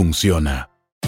funciona.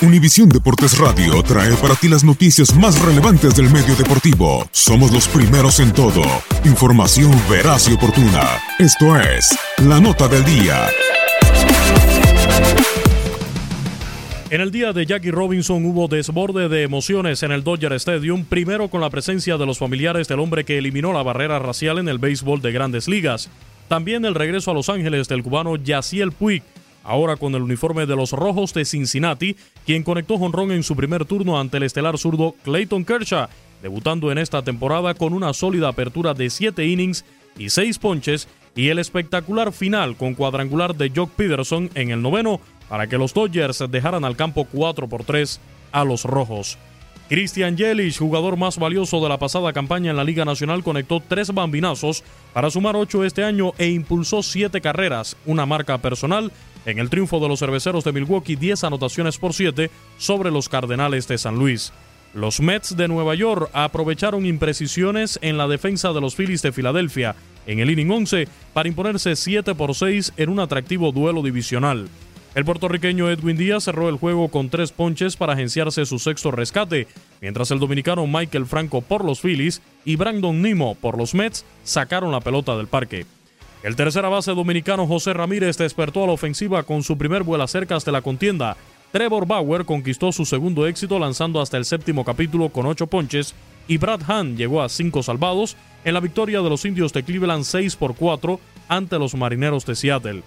Univisión Deportes Radio trae para ti las noticias más relevantes del medio deportivo. Somos los primeros en todo. Información veraz y oportuna. Esto es La Nota del Día. En el día de Jackie Robinson hubo desborde de emociones en el Dodger Stadium, primero con la presencia de los familiares del hombre que eliminó la barrera racial en el béisbol de grandes ligas. También el regreso a Los Ángeles del cubano Yaciel Puig, ahora con el uniforme de los Rojos de Cincinnati, quien conectó jonrón en su primer turno ante el estelar zurdo Clayton Kershaw, debutando en esta temporada con una sólida apertura de 7 innings y 6 ponches y el espectacular final con cuadrangular de Jock Peterson en el noveno para que los Dodgers dejaran al campo 4 por 3 a los Rojos. Christian Yelich, jugador más valioso de la pasada campaña en la Liga Nacional, conectó tres bambinazos para sumar ocho este año e impulsó siete carreras, una marca personal en el triunfo de los cerveceros de Milwaukee 10 anotaciones por 7 sobre los Cardenales de San Luis. Los Mets de Nueva York aprovecharon imprecisiones en la defensa de los Phillies de Filadelfia en el inning 11 para imponerse 7 por 6 en un atractivo duelo divisional. El puertorriqueño Edwin Díaz cerró el juego con tres ponches para agenciarse su sexto rescate, mientras el dominicano Michael Franco por los Phillies y Brandon Nimo por los Mets sacaron la pelota del parque. El tercera base dominicano José Ramírez despertó a la ofensiva con su primer vuela cercas de la contienda. Trevor Bauer conquistó su segundo éxito lanzando hasta el séptimo capítulo con ocho ponches y Brad Hahn llegó a cinco salvados en la victoria de los indios de Cleveland 6 por 4 ante los marineros de Seattle.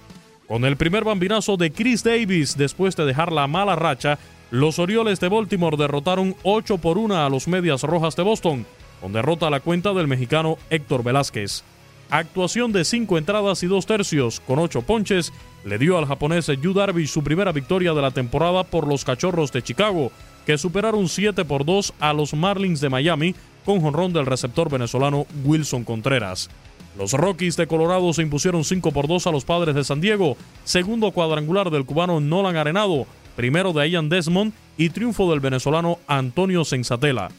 Con el primer bambinazo de Chris Davis después de dejar la mala racha, los Orioles de Baltimore derrotaron 8 por 1 a los Medias Rojas de Boston, con derrota a la cuenta del mexicano Héctor Velázquez. Actuación de 5 entradas y 2 tercios, con 8 ponches, le dio al japonés Yu Darvish su primera victoria de la temporada por los Cachorros de Chicago, que superaron 7 por 2 a los Marlins de Miami con jonrón del receptor venezolano Wilson Contreras. Los Rockies de Colorado se impusieron 5 por 2 a los Padres de San Diego, segundo cuadrangular del cubano Nolan Arenado, primero de Ian Desmond y triunfo del venezolano Antonio Sensatela.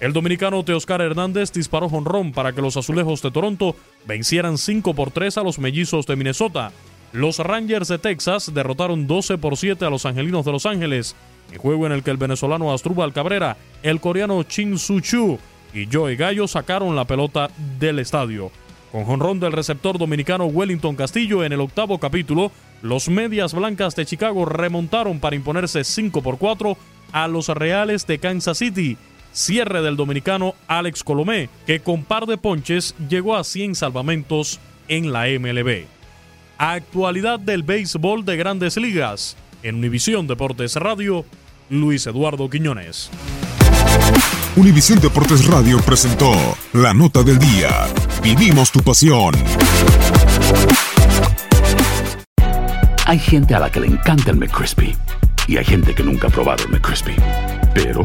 El dominicano Teoscar Hernández disparó jonrón para que los azulejos de Toronto vencieran 5 por 3 a los mellizos de Minnesota. Los Rangers de Texas derrotaron 12 por 7 a los angelinos de Los Ángeles, en juego en el que el venezolano Astrubal Cabrera, el coreano Chin Su Chu y Joey Gallo sacaron la pelota del estadio. Con jonrón del receptor dominicano Wellington Castillo en el octavo capítulo, los Medias Blancas de Chicago remontaron para imponerse 5 por 4 a los Reales de Kansas City. Cierre del dominicano Alex Colomé, que con par de ponches llegó a 100 salvamentos en la MLB. Actualidad del béisbol de grandes ligas. En Univisión Deportes Radio, Luis Eduardo Quiñones. Univisión Deportes Radio presentó la nota del día. Vivimos tu pasión. Hay gente a la que le encanta el McCrispy y hay gente que nunca ha probado el McCrispy. Pero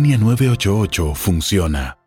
línea 988 funciona.